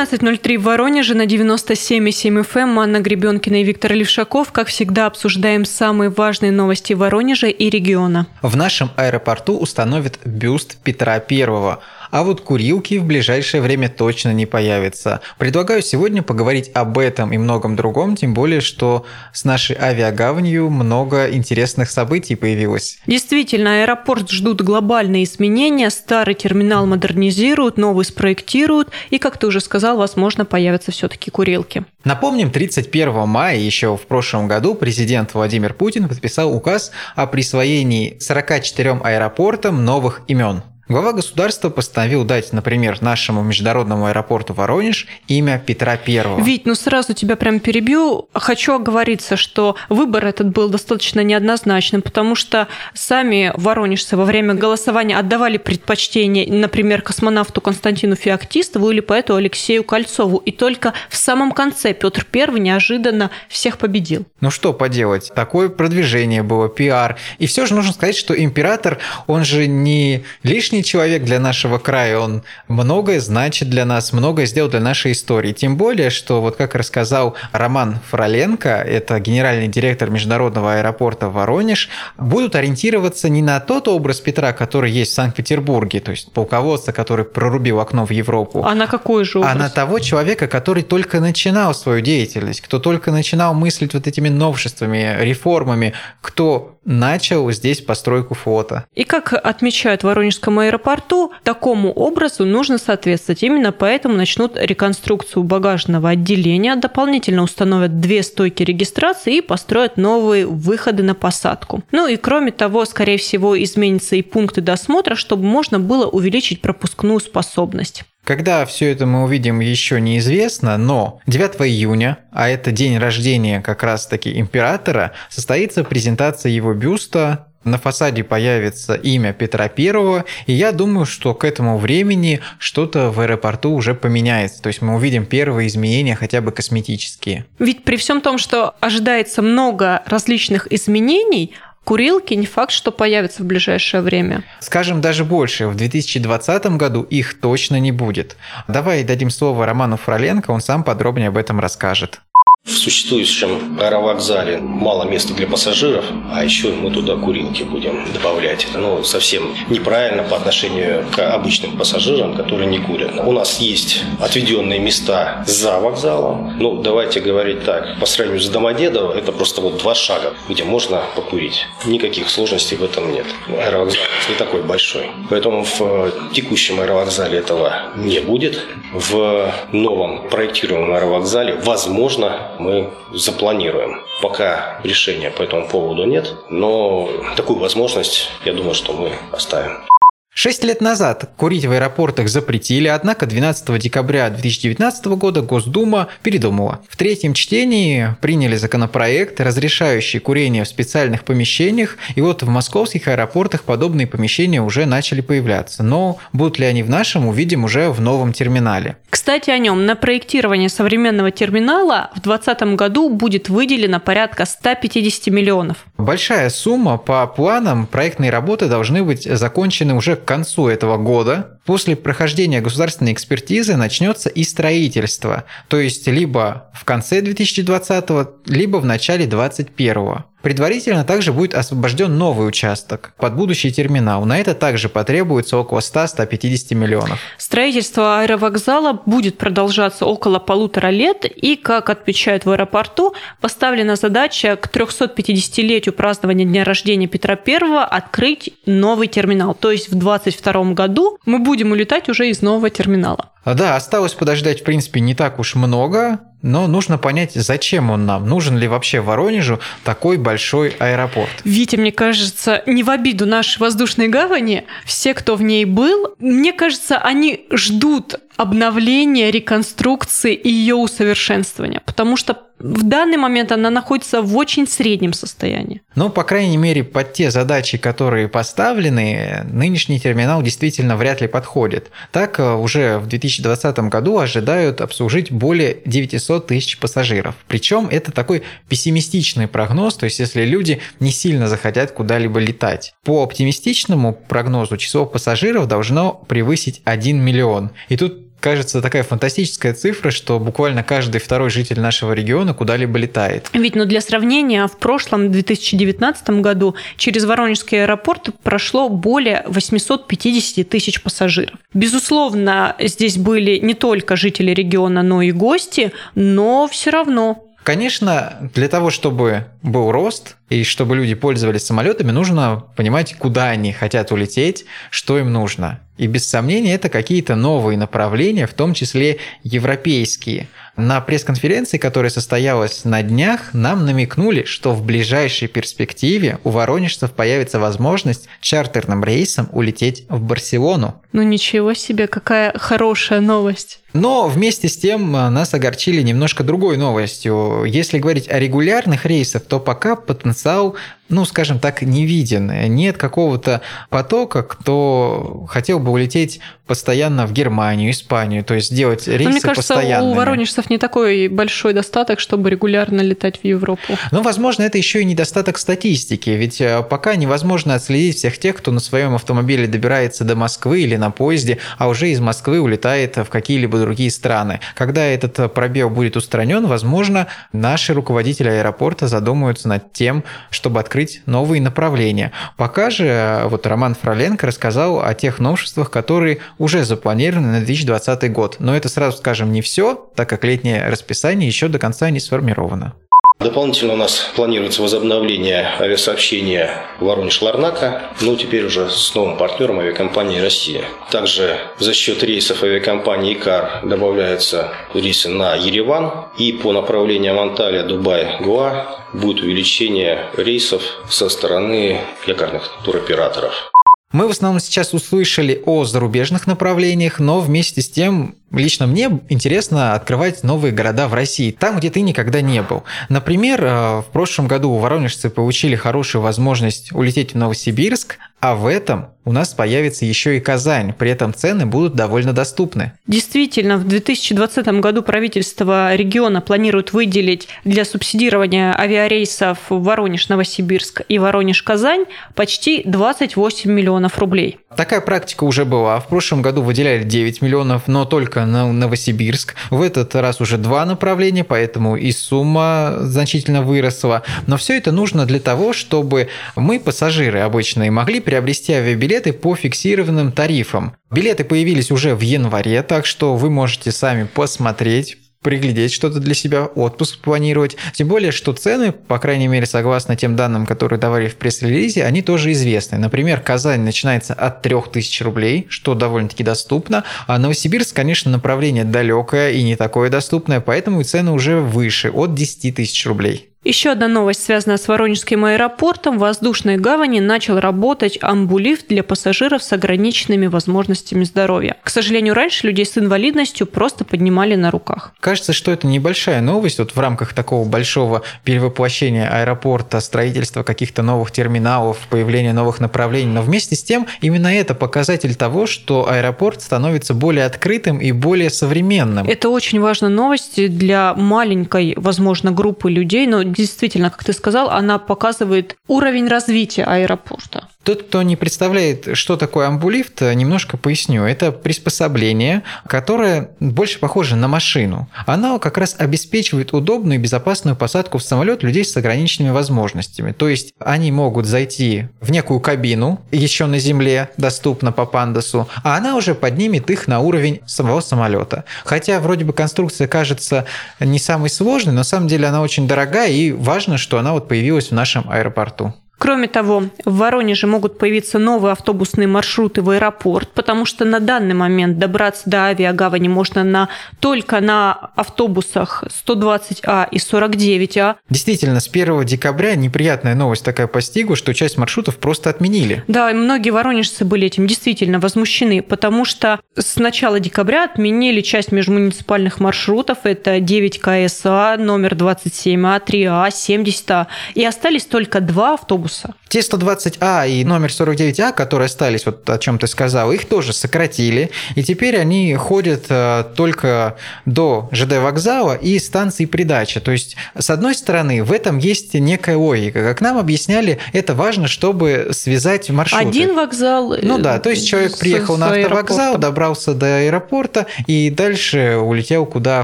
17.03 в Воронеже на 97,7 FM. Эм. Анна Гребенкина и Виктор Левшаков. Как всегда, обсуждаем самые важные новости Воронежа и региона. В нашем аэропорту установят бюст Петра Первого – а вот курилки в ближайшее время точно не появятся. Предлагаю сегодня поговорить об этом и многом другом, тем более, что с нашей авиагаванью много интересных событий появилось. Действительно, аэропорт ждут глобальные изменения, старый терминал модернизируют, новый спроектируют, и, как ты уже сказал, возможно, появятся все-таки курилки. Напомним, 31 мая еще в прошлом году президент Владимир Путин подписал указ о присвоении 44 аэропортам новых имен. Глава государства постановил дать, например, нашему международному аэропорту Воронеж имя Петра Первого. Вить, ну сразу тебя прям перебью. Хочу оговориться, что выбор этот был достаточно неоднозначным, потому что сами воронежцы во время голосования отдавали предпочтение, например, космонавту Константину Феоктистову или поэту Алексею Кольцову. И только в самом конце Петр Первый неожиданно всех победил. Ну что поделать, такое продвижение было, пиар. И все же нужно сказать, что император, он же не лишний лишний человек для нашего края, он многое значит для нас, многое сделал для нашей истории. Тем более, что вот как рассказал Роман Фроленко, это генеральный директор Международного аэропорта Воронеж, будут ориентироваться не на тот образ Петра, который есть в Санкт-Петербурге, то есть полководца, который прорубил окно в Европу. А на какой же образ? А на того человека, который только начинал свою деятельность, кто только начинал мыслить вот этими новшествами, реформами, кто начал здесь постройку флота. И как отмечают в Воронежском аэропорту, такому образу нужно соответствовать. Именно поэтому начнут реконструкцию багажного отделения, дополнительно установят две стойки регистрации и построят новые выходы на посадку. Ну и кроме того, скорее всего, изменятся и пункты досмотра, чтобы можно было увеличить пропускную способность. Когда все это мы увидим, еще неизвестно, но 9 июня, а это день рождения как раз-таки императора, состоится презентация его бюста на фасаде появится имя Петра Первого, и я думаю, что к этому времени что-то в аэропорту уже поменяется. То есть мы увидим первые изменения, хотя бы косметические. Ведь при всем том, что ожидается много различных изменений, курилки не факт, что появятся в ближайшее время. Скажем даже больше, в 2020 году их точно не будет. Давай дадим слово Роману Фроленко, он сам подробнее об этом расскажет. В существующем аэровокзале мало места для пассажиров, а еще мы туда курилки будем добавлять. Это ну, совсем неправильно по отношению к обычным пассажирам, которые не курят. У нас есть отведенные места за вокзалом. Ну, давайте говорить так, по сравнению с Домодедово, это просто вот два шага, где можно покурить. Никаких сложностей в этом нет. Аэровокзал не такой большой. Поэтому в текущем аэровокзале этого не будет. В новом проектируемом аэровокзале, возможно, мы запланируем. Пока решения по этому поводу нет, но такую возможность, я думаю, что мы оставим. Шесть лет назад курить в аэропортах запретили, однако 12 декабря 2019 года Госдума передумала. В третьем чтении приняли законопроект, разрешающий курение в специальных помещениях, и вот в московских аэропортах подобные помещения уже начали появляться. Но будут ли они в нашем, увидим уже в новом терминале. Кстати, о нем. На проектирование современного терминала в 2020 году будет выделено порядка 150 миллионов. Большая сумма. По планам проектные работы должны быть закончены уже к концу этого года. После прохождения государственной экспертизы начнется и строительство, то есть либо в конце 2020, либо в начале 2021. Предварительно также будет освобожден новый участок под будущий терминал. На это также потребуется около 100-150 миллионов. Строительство аэровокзала будет продолжаться около полутора лет, и, как отмечают в аэропорту, поставлена задача к 350-летию празднования дня рождения Петра I открыть новый терминал. То есть в 2022 году мы будем улетать уже из нового терминала. Да, осталось подождать, в принципе, не так уж много. Но нужно понять, зачем он нам. Нужен ли вообще Воронежу такой большой аэропорт? Витя, мне кажется, не в обиду нашей воздушной гавани, все, кто в ней был, мне кажется, они ждут обновления, реконструкции и ее усовершенствования, потому что в данный момент она находится в очень среднем состоянии. Ну, по крайней мере, под те задачи, которые поставлены, нынешний терминал действительно вряд ли подходит. Так, э, уже в 2020 году ожидают обслужить более 900 тысяч пассажиров. Причем это такой пессимистичный прогноз, то есть если люди не сильно захотят куда-либо летать. По оптимистичному прогнозу число пассажиров должно превысить 1 миллион. И тут кажется такая фантастическая цифра, что буквально каждый второй житель нашего региона куда-либо летает. Ведь, ну, для сравнения, в прошлом 2019 году через Воронежский аэропорт прошло более 850 тысяч пассажиров. Безусловно, здесь были не только жители региона, но и гости, но все равно Конечно, для того, чтобы был рост и чтобы люди пользовались самолетами, нужно понимать, куда они хотят улететь, что им нужно. И без сомнения это какие-то новые направления, в том числе европейские. На пресс-конференции, которая состоялась на днях, нам намекнули, что в ближайшей перспективе у воронежцев появится возможность чартерным рейсом улететь в Барселону. Ну ничего себе, какая хорошая новость. Но вместе с тем э, нас огорчили немножко другой новостью. Если говорить о регулярных рейсах, то пока So. Ну, скажем так, не виден. Нет какого-то потока, кто хотел бы улететь постоянно в Германию, Испанию, то есть сделать рейсы Но мне кажется, постоянными. у воронежцев не такой большой достаток, чтобы регулярно летать в Европу. Ну, возможно, это еще и недостаток статистики, ведь э, пока невозможно отследить всех тех, кто на своем автомобиле добирается до Москвы или на поезде, а уже из Москвы улетает в какие-либо другие страны. Когда этот пробел будет устранен, возможно, наши руководители аэропорта задумаются над тем, чтобы открыть новые направления. Пока же э, вот Роман Фроленко рассказал о тех новшествах, которые уже запланированы на 2020 год. Но это сразу скажем не все, так как летнее расписание еще до конца не сформировано. Дополнительно у нас планируется возобновление авиасообщения Воронеж-Ларнака, ну теперь уже с новым партнером авиакомпании «Россия». Также за счет рейсов авиакомпании «Икар» добавляются рейсы на Ереван и по направлениям Анталия, Дубай, Гуа будет увеличение рейсов со стороны якорных туроператоров. Мы в основном сейчас услышали о зарубежных направлениях, но вместе с тем Лично мне интересно открывать новые города в России, там, где ты никогда не был. Например, э, в прошлом году воронежцы получили хорошую возможность улететь в Новосибирск, а в этом у нас появится еще и Казань, при этом цены будут довольно доступны. Действительно, в 2020 году правительство региона планирует выделить для субсидирования авиарейсов Воронеж-Новосибирск и Воронеж-Казань почти 28 миллионов рублей. Такая практика уже была. В прошлом году выделяли 9 миллионов, но только на Новосибирск. В этот раз уже два направления, поэтому и сумма значительно выросла. Но все это нужно для того, чтобы мы, пассажиры обычные, могли приобрести авиабилеты по фиксированным тарифам. Билеты появились уже в январе, так что вы можете сами посмотреть, приглядеть что-то для себя, отпуск планировать. Тем более, что цены, по крайней мере, согласно тем данным, которые давали в пресс-релизе, они тоже известны. Например, Казань начинается от 3000 рублей, что довольно-таки доступно, а Новосибирск, конечно, направление далекое и не такое доступное, поэтому и цены уже выше, от 10 тысяч рублей. Еще одна новость, связанная с Воронежским аэропортом. В воздушной гавани начал работать амбулифт для пассажиров с ограниченными возможностями здоровья. К сожалению, раньше людей с инвалидностью просто поднимали на руках. Кажется, что это небольшая новость вот в рамках такого большого перевоплощения аэропорта, строительства каких-то новых терминалов, появления новых направлений. Но вместе с тем, именно это показатель того, что аэропорт становится более открытым и более современным. Это очень важная новость для маленькой, возможно, группы людей, но действительно, как ты сказал, она показывает уровень развития аэропорта. Тот, кто не представляет, что такое амбулифт, немножко поясню. Это приспособление, которое больше похоже на машину. Оно как раз обеспечивает удобную и безопасную посадку в самолет людей с ограниченными возможностями. То есть они могут зайти в некую кабину, еще на земле, доступно по пандасу, а она уже поднимет их на уровень самого самолета. Хотя вроде бы конструкция кажется не самой сложной, но на самом деле она очень дорогая и важно, что она вот появилась в нашем аэропорту. Кроме того, в Воронеже могут появиться новые автобусные маршруты в аэропорт, потому что на данный момент добраться до авиагавани можно на, только на автобусах 120А и 49А. Действительно, с 1 декабря неприятная новость такая постигла, что часть маршрутов просто отменили. Да, и многие воронежцы были этим действительно возмущены, потому что с начала декабря отменили часть межмуниципальных маршрутов. Это 9 КСА, номер 27А, 3А, 70А. И остались только два автобуса автобуса. Те 120А и номер 49А, которые остались, вот о чем ты сказал, их тоже сократили, и теперь они ходят э, только до ЖД вокзала и станции придачи. То есть, с одной стороны, в этом есть некая логика. Как нам объясняли, это важно, чтобы связать маршруты. Один вокзал. Ну да, то есть человек приехал на автовокзал, добрался до аэропорта и дальше улетел куда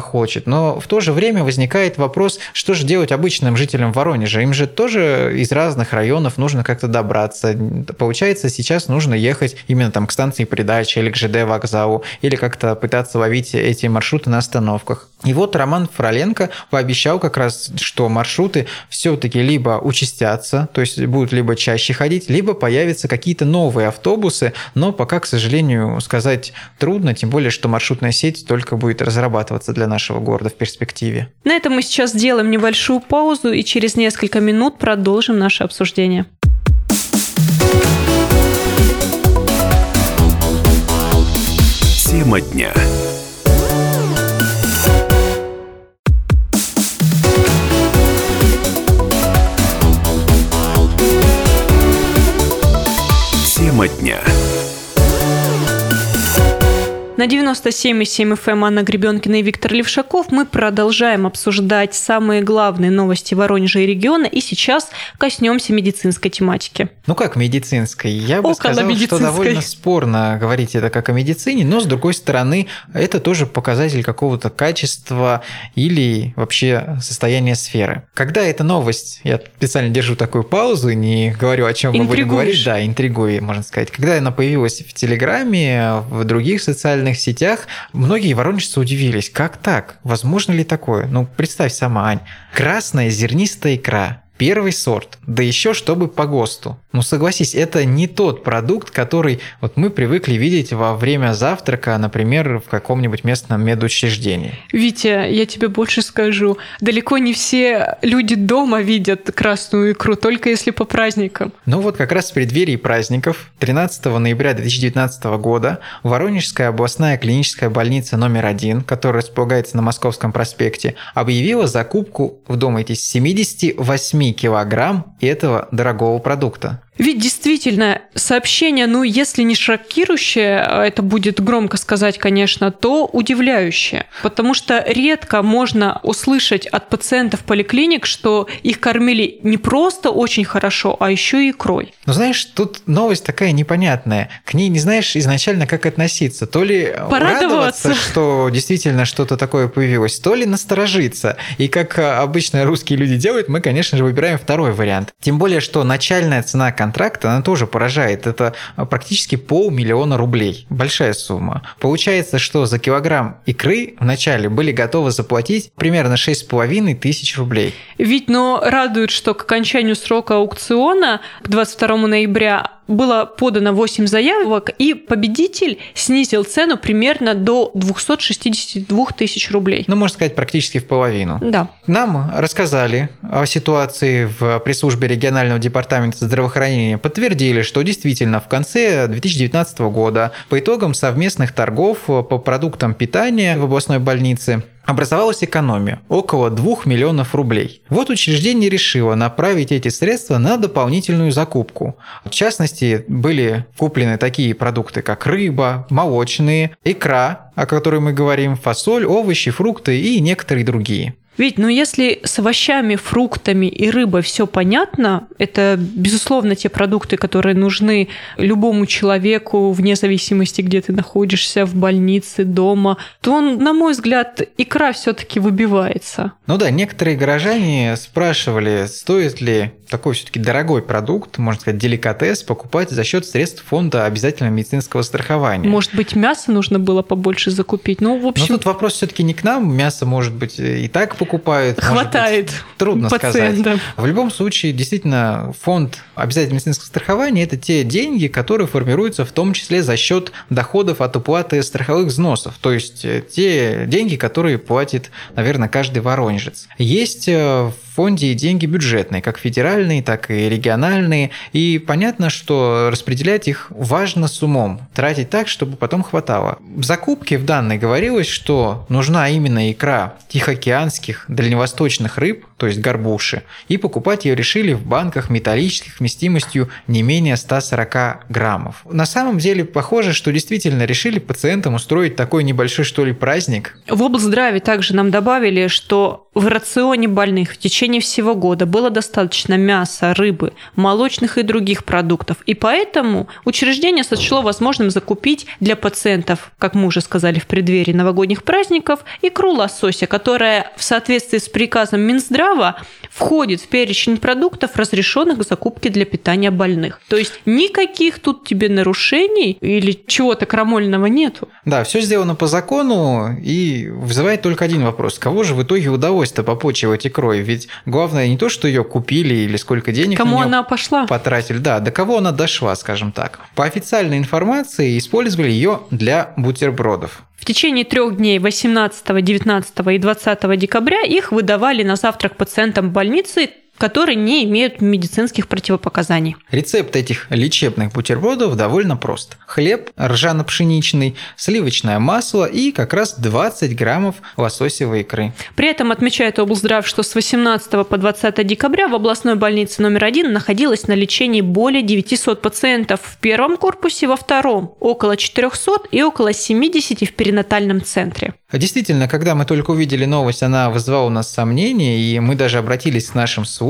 хочет. Но в то же время возникает вопрос, что же делать обычным жителям Воронежа? Им же тоже из разных районов нужно как-то добраться. Получается, сейчас нужно ехать именно там к станции передачи или к ЖД вокзалу, или как-то пытаться ловить эти маршруты на остановках. И вот Роман Фроленко пообещал как раз, что маршруты все-таки либо участятся, то есть будут либо чаще ходить, либо появятся какие-то новые автобусы, но пока, к сожалению, сказать трудно, тем более, что маршрутная сеть только будет разрабатываться для нашего города в перспективе. На этом мы сейчас сделаем небольшую паузу и через несколько минут продолжим наше обсуждение. Тема дня. На 97,7 FM эм Анна Гребенкина и Виктор Левшаков мы продолжаем обсуждать самые главные новости Воронежа и региона, и сейчас коснемся медицинской тематики. Ну как медицинской? Я бы Около сказал, что довольно спорно говорить это как о медицине, но с другой стороны, это тоже показатель какого-то качества или вообще состояния сферы. Когда эта новость, я специально держу такую паузу, не говорю, о чем мы будем говорить, да, интригую, можно сказать. Когда она появилась в Телеграме, в других социальных социальных сетях многие воронежцы удивились, как так? Возможно ли такое? Ну, представь сама, Ань. Красная зернистая икра, Первый сорт, да еще чтобы по ГОСТу. Ну согласись, это не тот продукт, который вот мы привыкли видеть во время завтрака, например, в каком-нибудь местном медучреждении. Витя, я тебе больше скажу. Далеко не все люди дома видят красную икру, только если по праздникам. Ну вот как раз в преддверии праздников 13 ноября 2019 года Воронежская областная клиническая больница номер один, которая располагается на Московском проспекте, объявила закупку, вдумайтесь, 78 килограмм этого дорогого продукта. Ведь действительно, сообщение, ну, если не шокирующее, а это будет громко сказать, конечно, то удивляющее. Потому что редко можно услышать от пациентов поликлиник, что их кормили не просто очень хорошо, а еще и икрой. Ну, знаешь, тут новость такая непонятная. К ней не знаешь изначально, как относиться. То ли Порадоваться, что действительно что-то такое появилось, то ли насторожиться. И как обычно русские люди делают, мы, конечно же, выбираем второй вариант. Тем более, что начальная цена контракта, она тоже поражает. Это практически полмиллиона рублей. Большая сумма. Получается, что за килограмм икры вначале были готовы заплатить примерно 6,5 тысяч рублей. Ведь, но радует, что к окончанию срока аукциона к 22 ноября было подано 8 заявок, и победитель снизил цену примерно до 262 тысяч рублей. Ну, можно сказать, практически в половину. Да. Нам рассказали о ситуации в пресс-службе регионального департамента здравоохранения, подтвердили, что действительно в конце 2019 года по итогам совместных торгов по продуктам питания в областной больнице образовалась экономия – около 2 миллионов рублей. Вот учреждение решило направить эти средства на дополнительную закупку. В частности, были куплены такие продукты, как рыба, молочные, икра, о которой мы говорим, фасоль, овощи, фрукты и некоторые другие. Ведь, ну если с овощами, фруктами и рыбой все понятно, это, безусловно, те продукты, которые нужны любому человеку, вне зависимости, где ты находишься, в больнице, дома, то, на мой взгляд, икра все-таки выбивается. Ну да, некоторые горожане спрашивали, стоит ли такой все-таки дорогой продукт, можно сказать, деликатес, покупать за счет средств фонда обязательного медицинского страхования. Может быть, мясо нужно было побольше закупить? Ну, в общем... Но тут вопрос все-таки не к нам. Мясо, может быть, и так покупают. Хватает. Быть, трудно пациентам. сказать. В любом случае, действительно, фонд обязательного медицинского страхования – это те деньги, которые формируются в том числе за счет доходов от уплаты страховых взносов. То есть, э, те деньги, которые платит, наверное, каждый воронежец. Есть э, фонде деньги бюджетные, как федеральные, так и региональные. И понятно, что распределять их важно с умом, тратить так, чтобы потом хватало. В закупке в данной говорилось, что нужна именно икра тихоокеанских, дальневосточных рыб, то есть горбуши, и покупать ее решили в банках металлических вместимостью не менее 140 граммов. На самом деле похоже, что действительно решили пациентам устроить такой небольшой что ли праздник. В облздраве также нам добавили, что в рационе больных в течение всего года было достаточно мяса, рыбы, молочных и других продуктов, и поэтому учреждение сочло возможным закупить для пациентов, как мы уже сказали в преддверии новогодних праздников, икру лосося, которая в соответствии с приказом Минздрава входит в перечень продуктов, разрешенных к закупке для питания больных. То есть никаких тут тебе нарушений или чего-то крамольного нету. Да, все сделано по закону и вызывает только один вопрос. Кого же в итоге удалось-то попочивать икрой? Ведь главное не то, что ее купили или сколько денег Кому она пошла? потратили, да, до кого она дошла, скажем так. По официальной информации использовали ее для бутербродов. В течение трех дней 18, 19 и 20 декабря их выдавали на завтрак пациентам больницы, которые не имеют медицинских противопоказаний. Рецепт этих лечебных бутербродов довольно прост. Хлеб ржано-пшеничный, сливочное масло и как раз 20 граммов лососевой икры. При этом отмечает облздрав, что с 18 по 20 декабря в областной больнице номер один находилось на лечении более 900 пациентов в первом корпусе, во втором около 400 и около 70 в перинатальном центре. Действительно, когда мы только увидели новость, она вызывала у нас сомнения, и мы даже обратились к нашим слушателям,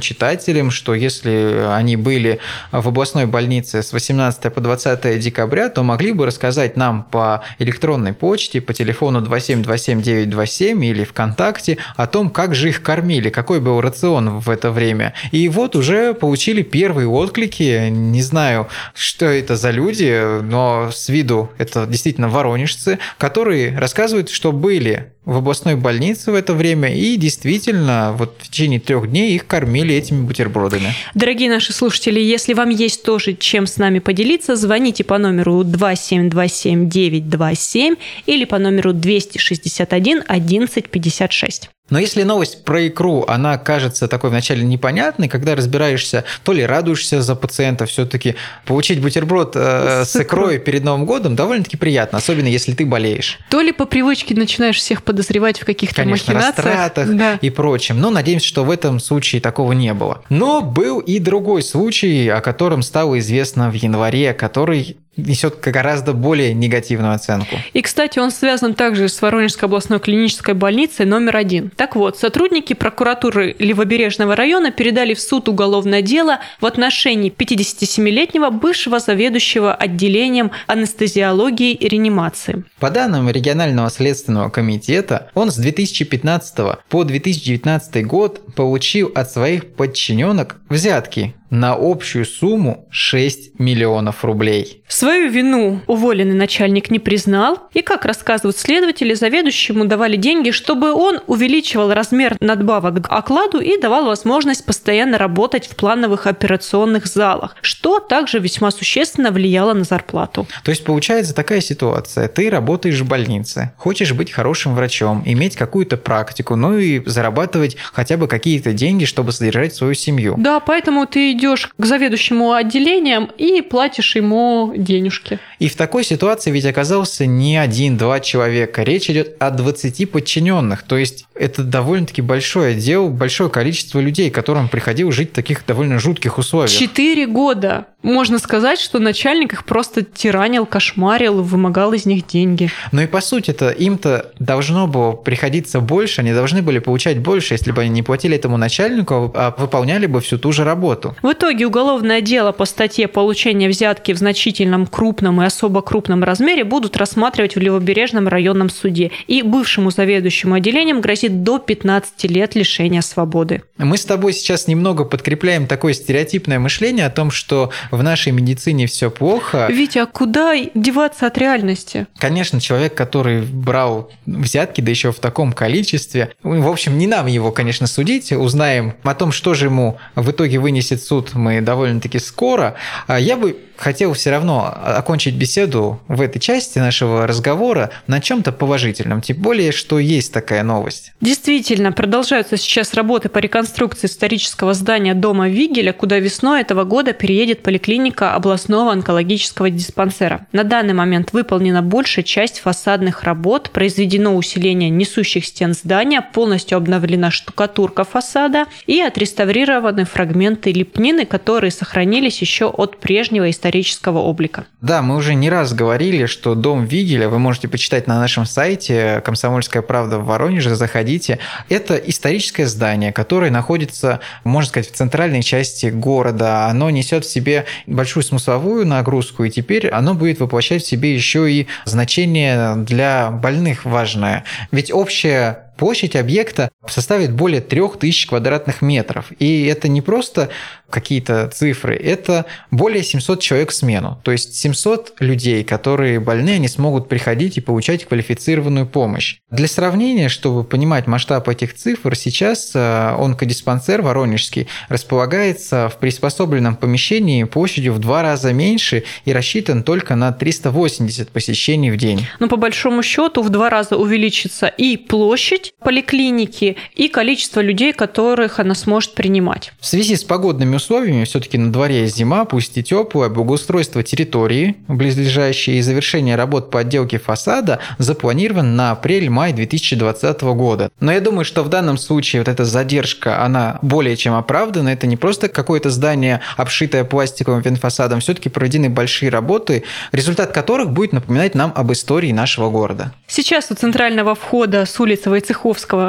читателям, что если они были в областной больнице с 18 по 20 декабря, то могли бы рассказать нам по электронной почте, по телефону 2727927 или ВКонтакте о том, как же их кормили, какой был рацион в это время. И вот уже получили первые отклики, не знаю, что это за люди, но с виду это действительно воронежцы, которые рассказывают, что были в областной больнице в это время и действительно вот в течение трех дней их кормили этими бутербродами. Дорогие наши слушатели, если вам есть тоже чем с нами поделиться, звоните по номеру 2727927 или по номеру 261 1156. Но если новость про икру, она кажется такой вначале непонятной, когда разбираешься, то ли радуешься за пациента, все-таки получить бутерброд э, с, икрой перед Новым годом довольно-таки приятно, особенно если ты болеешь. То ли по привычке начинаешь всех подозревать в каких-то Конечно, махинациях. растратах Да. и прочем. Но надеемся, что в этом случае такого не было. Но был и другой случай, о котором стало известно в январе, который несет гораздо более негативную оценку. И, кстати, он связан также с Воронежской областной клинической больницей номер один. Так вот, сотрудники прокуратуры Левобережного района передали в суд уголовное дело в отношении 57-летнего бывшего заведующего отделением анестезиологии и реанимации. По данным регионального следственного комитета, он с 2015 по 2019 год получил от своих подчиненок взятки на общую сумму 6 миллионов рублей. Свою вину уволенный начальник не признал, и, как рассказывают следователи, заведующему давали деньги, чтобы он увеличивал размер надбавок к окладу и давал возможность постоянно работать в плановых операционных залах, что также весьма существенно влияло на зарплату. То есть получается такая ситуация. Ты работаешь в больнице, хочешь быть хорошим врачом, иметь какую-то практику, ну и зарабатывать хотя бы какие-то деньги, чтобы содержать свою семью. Да, поэтому ты идешь к заведующему отделением и платишь ему денежки. И в такой ситуации ведь оказался не один-два человека. Речь идет о 20 подчиненных. То есть это довольно-таки большой отдел, большое количество людей, которым приходилось жить в таких довольно жутких условиях. Четыре года. Можно сказать, что начальник их просто тиранил, кошмарил, вымогал из них деньги. Но и по сути-то им-то должно было приходиться больше, они должны были получать больше, если бы они не платили этому начальнику, а выполняли бы всю ту же работу. В итоге уголовное дело по статье получения взятки в значительном крупном и особо крупном размере будут рассматривать в Левобережном районном суде. И бывшему заведующему отделением грозит до 15 лет лишения свободы. Мы с тобой сейчас немного подкрепляем такое стереотипное мышление о том, что в нашей медицине все плохо. Витя, а куда деваться от реальности? Конечно, человек, который брал взятки, да еще в таком количестве, в общем, не нам его, конечно, судить, узнаем о том, что же ему в итоге вынесет суд ждут мы довольно-таки скоро. А я бы хотел все равно окончить беседу в этой части нашего разговора на чем-то положительном, тем более, что есть такая новость. Действительно, продолжаются сейчас работы по реконструкции исторического здания дома Вигеля, куда весной этого года переедет поликлиника областного онкологического диспансера. На данный момент выполнена большая часть фасадных работ, произведено усиление несущих стен здания, полностью обновлена штукатурка фасада и отреставрированы фрагменты лепнины, которые сохранились еще от прежнего исторического облика. Да, мы уже не раз говорили, что дом Вигеля вы можете почитать на нашем сайте «Комсомольская правда» в Воронеже, заходите. Это историческое здание, которое находится, можно сказать, в центральной части города. Оно несет в себе большую смысловую нагрузку, и теперь оно будет воплощать в себе еще и значение для больных важное. Ведь общая площадь объекта составит более 3000 квадратных метров. И это не просто какие-то цифры, это более 700 человек в смену. То есть 700 людей, которые больны, они смогут приходить и получать квалифицированную помощь. Для сравнения, чтобы понимать масштаб этих цифр, сейчас э, онкодиспансер Воронежский располагается в приспособленном помещении площадью в два раза меньше и рассчитан только на 380 посещений в день. Но по большому счету в два раза увеличится и площадь поликлиники, и количество людей, которых она сможет принимать. В связи с погодными условиями, все-таки на дворе зима, пусть и теплая, благоустройство территории, близлежащие и завершение работ по отделке фасада запланирован на апрель-май 2020 года. Но я думаю, что в данном случае вот эта задержка, она более чем оправдана. Это не просто какое-то здание, обшитое пластиковым венфасадом, все-таки проведены большие работы, результат которых будет напоминать нам об истории нашего города. Сейчас у центрального входа с улицы Войцеховского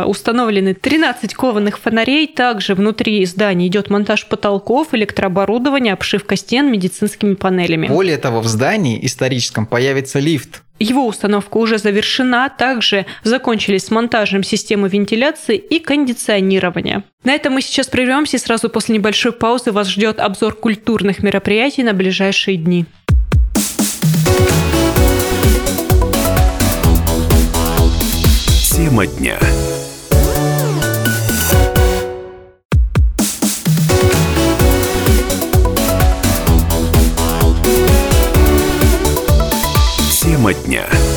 установлены 13 кованых фонарей. Также внутри здания идет монтаж потолков, электрооборудование, обшивка стен медицинскими панелями. Более того, в здании историческом появится лифт. Его установка уже завершена, также закончились с монтажем системы вентиляции и кондиционирования. На этом мы сейчас прервемся и сразу после небольшой паузы вас ждет обзор культурных мероприятий на ближайшие дни. Тема дня. Тема дня.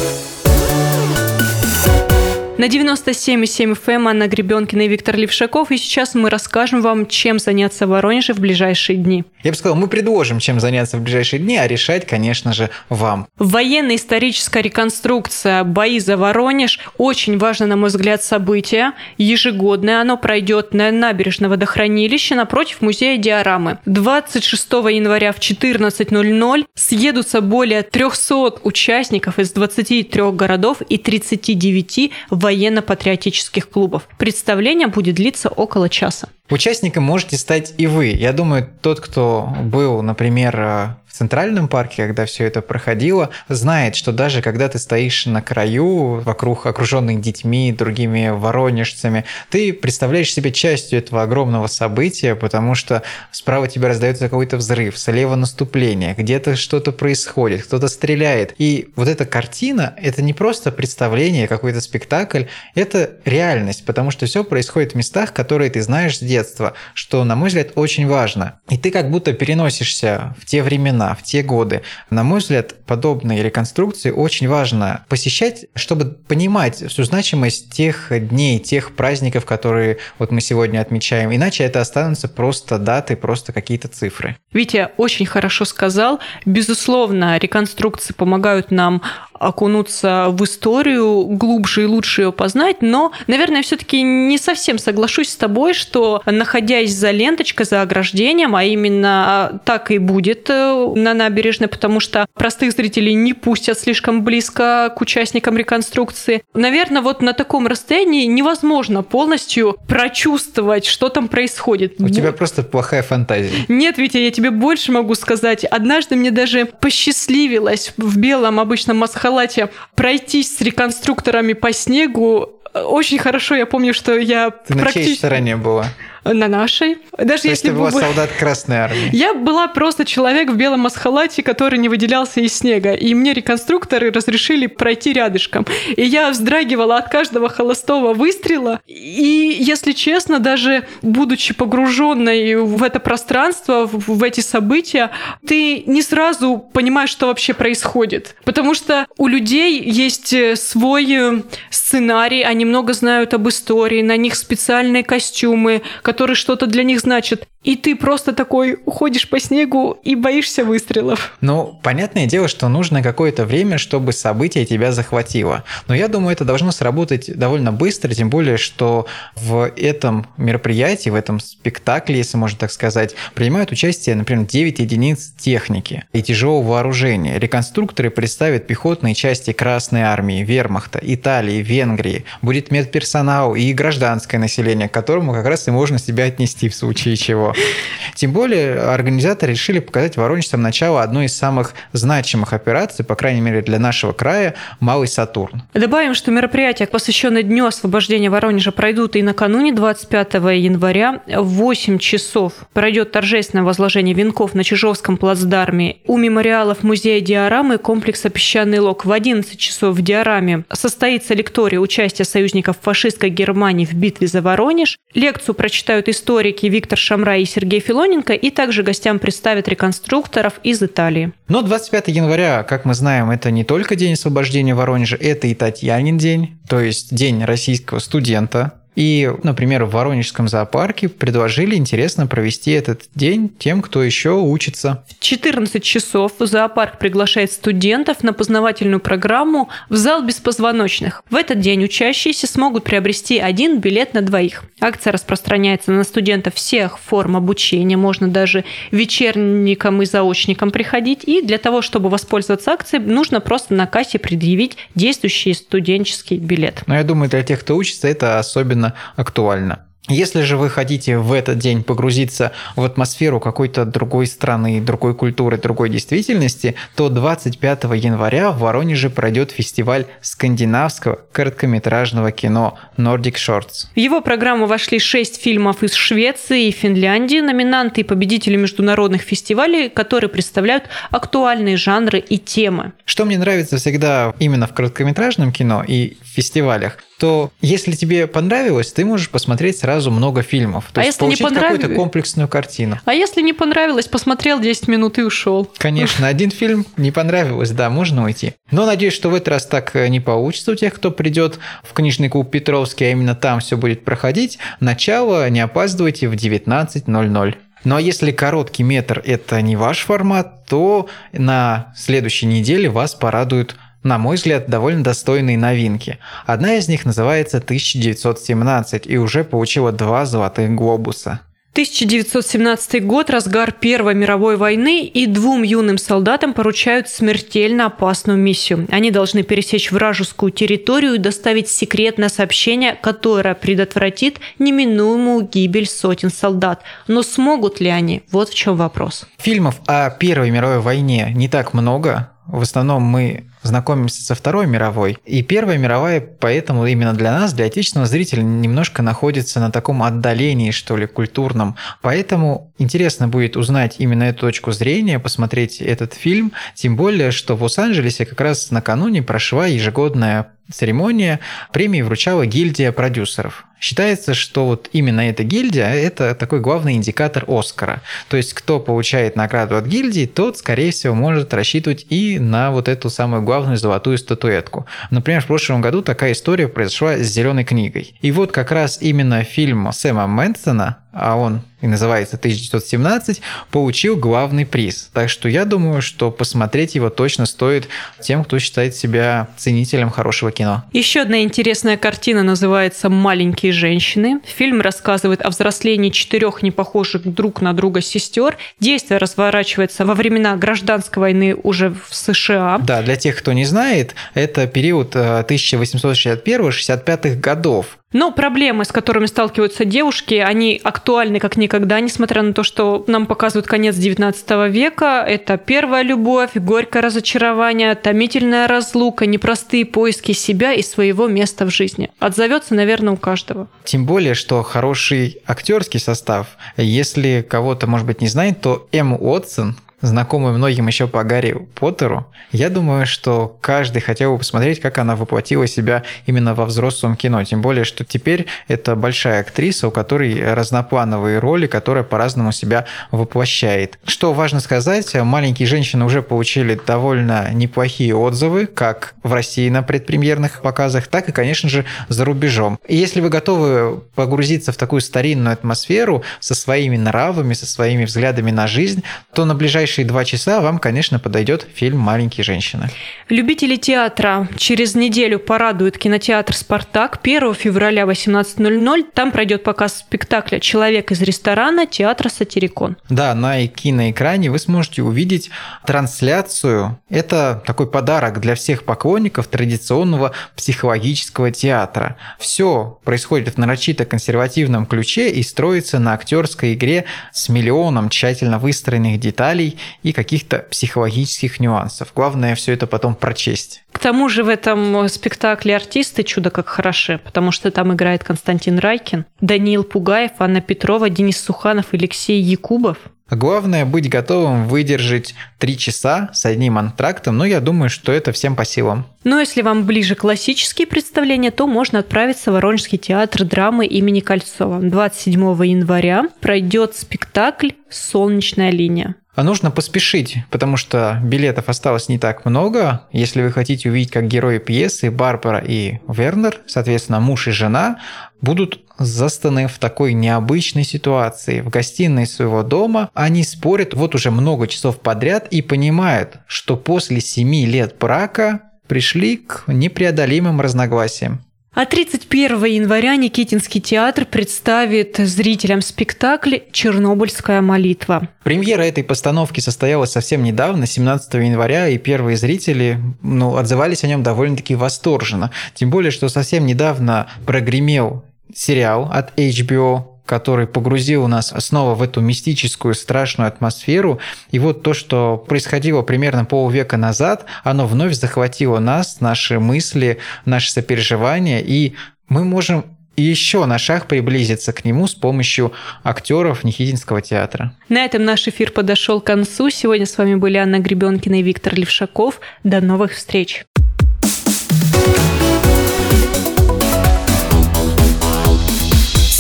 На 97,7 FM Анна Гребенкина и Виктор Левшаков. И сейчас мы расскажем вам, чем заняться в Воронеже в ближайшие дни. Я бы сказал, мы предложим, чем заняться в ближайшие дни, а решать, конечно же, вам. Военная историческая реконструкция бои за Воронеж – очень важно, на мой взгляд, событие. Ежегодное оно пройдет на набережном водохранилище напротив музея диорамы. 26 января в 14.00 съедутся более 300 участников из 23 городов и 39 в военно-патриотических клубов. Представление будет длиться около часа. Участником можете стать и вы. Я думаю, тот, кто был, например, Центральном парке, когда все это проходило, знает, что даже когда ты стоишь на краю, вокруг окруженных детьми, другими воронежцами, ты представляешь себе частью этого огромного события, потому что справа тебе раздается какой-то взрыв, слева наступление, где-то что-то происходит, кто-то стреляет. И вот эта картина, это не просто представление, какой-то спектакль, это реальность, потому что все происходит в местах, которые ты знаешь с детства, что, на мой взгляд, очень важно. И ты как будто переносишься в те времена, времена, в те годы. На мой взгляд, подобные реконструкции очень важно посещать, чтобы понимать всю значимость тех дней, тех праздников, которые вот мы сегодня отмечаем. Иначе это останутся просто даты, просто какие-то цифры. Витя очень хорошо сказал. Безусловно, реконструкции помогают нам окунуться в историю, глубже и лучше ее познать, но, наверное, все-таки не совсем соглашусь с тобой, что находясь за ленточкой, за ограждением, а именно так и будет э, на набережной, потому что простых зрителей не пустят слишком близко к участникам реконструкции. Наверное, вот на таком расстоянии невозможно полностью прочувствовать, что там происходит. У тебя просто плохая фантазия. Нет, Витя, я тебе больше могу сказать. Однажды мне даже посчастливилось в белом обычном масхалате пройтись с реконструкторами по снегу. Очень хорошо я помню, что я Ты практически... на чьей стороне была? На нашей. Даже То если ты бы была вы- солдат Красной Армии. Я была просто человек в белом масхалате, который не выделялся из снега. И мне реконструкторы разрешили пройти рядышком. И я вздрагивала от каждого холостого выстрела. И, если честно, даже будучи погруженной в это пространство, в в эти события, ты не сразу понимаешь, что вообще происходит. Потому что у людей есть э, свой э, сценарий, они много знают об истории, на них специальные костюмы, которые что-то для них значат. И ты просто такой ходишь по снегу и боишься выстрелов. Ну, понятное дело, что нужно какое-то время, чтобы событие тебя захватило. Но я думаю, это должно сработать довольно быстро, тем более, что в этом мероприятии, в этом спектакле, если можно так сказать, принимают участие, например, 9 единиц техники и тяжелого вооружения. Реконструкторы представят пехотные части Красной Армии, Вермахта, Италии, Венгрии. Будет медперсонал и гражданское население, к которому как раз и можно себя отнести в случае чего. Тем более, организаторы решили показать воронежцам начало одной из самых значимых операций, по крайней мере для нашего края, Малый Сатурн. Добавим, что мероприятия, посвященные Дню освобождения Воронежа, пройдут и накануне 25 января. В 8 часов пройдет торжественное возложение венков на Чижовском плацдарме у мемориалов музея диорамы комплекса «Песчаный лог». В 11 часов в диораме состоится лектория участия союзников фашистской Германии в битве за Воронеж. Лекцию прочитают историки Виктор Шамрай и Сергей Филоненко, и также гостям представят реконструкторов из Италии. Но 25 января, как мы знаем, это не только День освобождения Воронежа, это и Татьянин день, то есть День российского студента. И, например, в Воронежском зоопарке предложили интересно провести этот день тем, кто еще учится. В 14 часов зоопарк приглашает студентов на познавательную программу в зал беспозвоночных. В этот день учащиеся смогут приобрести один билет на двоих. Акция распространяется на студентов всех форм обучения, можно даже вечерникам и заочникам приходить. И для того, чтобы воспользоваться акцией, нужно просто на кассе предъявить действующий студенческий билет. Но я думаю, для тех, кто учится, это особенно актуально. Если же вы хотите в этот день погрузиться в атмосферу какой-то другой страны, другой культуры, другой действительности, то 25 января в Воронеже пройдет фестиваль скандинавского короткометражного кино Nordic Shorts. В его программу вошли шесть фильмов из Швеции и Финляндии, номинанты и победители международных фестивалей, которые представляют актуальные жанры и темы. Что мне нравится всегда именно в короткометражном кино и в фестивалях, то если тебе понравилось, ты можешь посмотреть сразу много фильмов. То А есть если не получить какую-то понравилось? комплексную картину. А если не понравилось, посмотрел 10 минут и ушел. Конечно, один фильм не понравилось, да, можно уйти. Но надеюсь, что в этот раз так э, не получится у тех, кто придет в книжный клуб Петровский, а именно там все будет проходить. Начало не опаздывайте в 19.00. Ну а если короткий метр это не ваш формат, то на следующей неделе вас порадуют на мой взгляд, довольно достойные новинки. Одна из них называется 1917 и уже получила два золотых глобуса. 1917 год, разгар Первой мировой войны, и двум юным солдатам поручают смертельно опасную миссию. Они должны пересечь вражескую территорию и доставить секретное сообщение, которое предотвратит неминуемую гибель сотен солдат. Но смогут ли они? Вот в чем вопрос. Фильмов о Первой мировой войне не так много. В основном мы знакомимся со Второй мировой. И Первая мировая, поэтому именно для нас, для отечественного зрителя, немножко находится на таком отдалении, что ли, культурном. Поэтому интересно будет узнать именно эту точку зрения, посмотреть этот фильм. Тем более, что в Лос-Анджелесе как раз накануне прошла ежегодная церемония премии вручала гильдия продюсеров. Считается, что вот именно эта гильдия – это такой главный индикатор Оскара. То есть, кто получает награду от гильдии, тот, скорее всего, может рассчитывать и на вот эту самую главную золотую статуэтку. Например, в прошлом году такая история произошла с «Зеленой книгой». И вот как раз именно фильм Сэма Мэнсона, а он и называется 1917, получил главный приз. Так что я думаю, что посмотреть его точно стоит тем, кто считает себя ценителем хорошего кино. Еще одна интересная картина называется «Маленькие женщины». Фильм рассказывает о взрослении четырех непохожих друг на друга сестер. Действие разворачивается во времена гражданской войны уже в США. Да, для тех, кто не знает, это период э, 1861-65 годов. Но проблемы, с которыми сталкиваются девушки, они актуальны как никогда, несмотря на то, что нам показывают конец 19 века. Это первая любовь, горькое разочарование, томительная разлука, непростые поиски себя и своего места в жизни. Отзовется, наверное, у каждого. Тем более, что хороший актерский состав, если кого-то, может быть, не знает, то Эм Уотсон, знакомый многим еще по Гарри Поттеру, я думаю, что каждый хотел бы посмотреть, как она воплотила себя именно во взрослом кино. Тем более, что теперь это большая актриса, у которой разноплановые роли, которая по-разному себя воплощает. Что важно сказать, маленькие женщины уже получили довольно неплохие отзывы, как в России на предпремьерных показах, так и, конечно же, за рубежом. И если вы готовы погрузиться в такую старинную атмосферу со своими нравами, со своими взглядами на жизнь, то на ближайшие ближайшие два часа вам, конечно, подойдет фильм «Маленькие женщины». Любители театра через неделю порадует кинотеатр «Спартак». 1 февраля 18.00 там пройдет показ спектакля «Человек из ресторана» театра «Сатирикон». Да, на киноэкране вы сможете увидеть трансляцию. Это такой подарок для всех поклонников традиционного психологического театра. Все происходит в нарочито консервативном ключе и строится на актерской игре с миллионом тщательно выстроенных деталей и каких-то психологических нюансов. Главное все это потом прочесть. К тому же в этом спектакле артисты чудо как хороши, потому что там играет Константин Райкин, Даниил Пугаев, Анна Петрова, Денис Суханов, Алексей Якубов. Главное быть готовым выдержать три часа с одним антрактом, но я думаю, что это всем по силам. Но если вам ближе классические представления, то можно отправиться в Воронежский театр драмы имени Кольцова. 27 января пройдет спектакль «Солнечная линия». А нужно поспешить, потому что билетов осталось не так много. Если вы хотите увидеть, как герои пьесы Барбара и Вернер, соответственно, муж и жена, будут застаны в такой необычной ситуации. В гостиной своего дома они спорят вот уже много часов подряд и понимают, что после семи лет брака пришли к непреодолимым разногласиям. А 31 января Никитинский театр представит зрителям спектакль «Чернобыльская молитва». Премьера этой постановки состоялась совсем недавно, 17 января, и первые зрители ну, отзывались о нем довольно-таки восторженно. Тем более, что совсем недавно прогремел сериал от HBO который погрузил нас снова в эту мистическую, страшную атмосферу. И вот то, что происходило примерно полвека назад, оно вновь захватило нас, наши мысли, наши сопереживания, и мы можем еще на шаг приблизиться к нему с помощью актеров Никитинского театра. На этом наш эфир подошел к концу. Сегодня с вами были Анна Гребенкина и Виктор Левшаков. До новых встреч!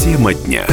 Тема дня.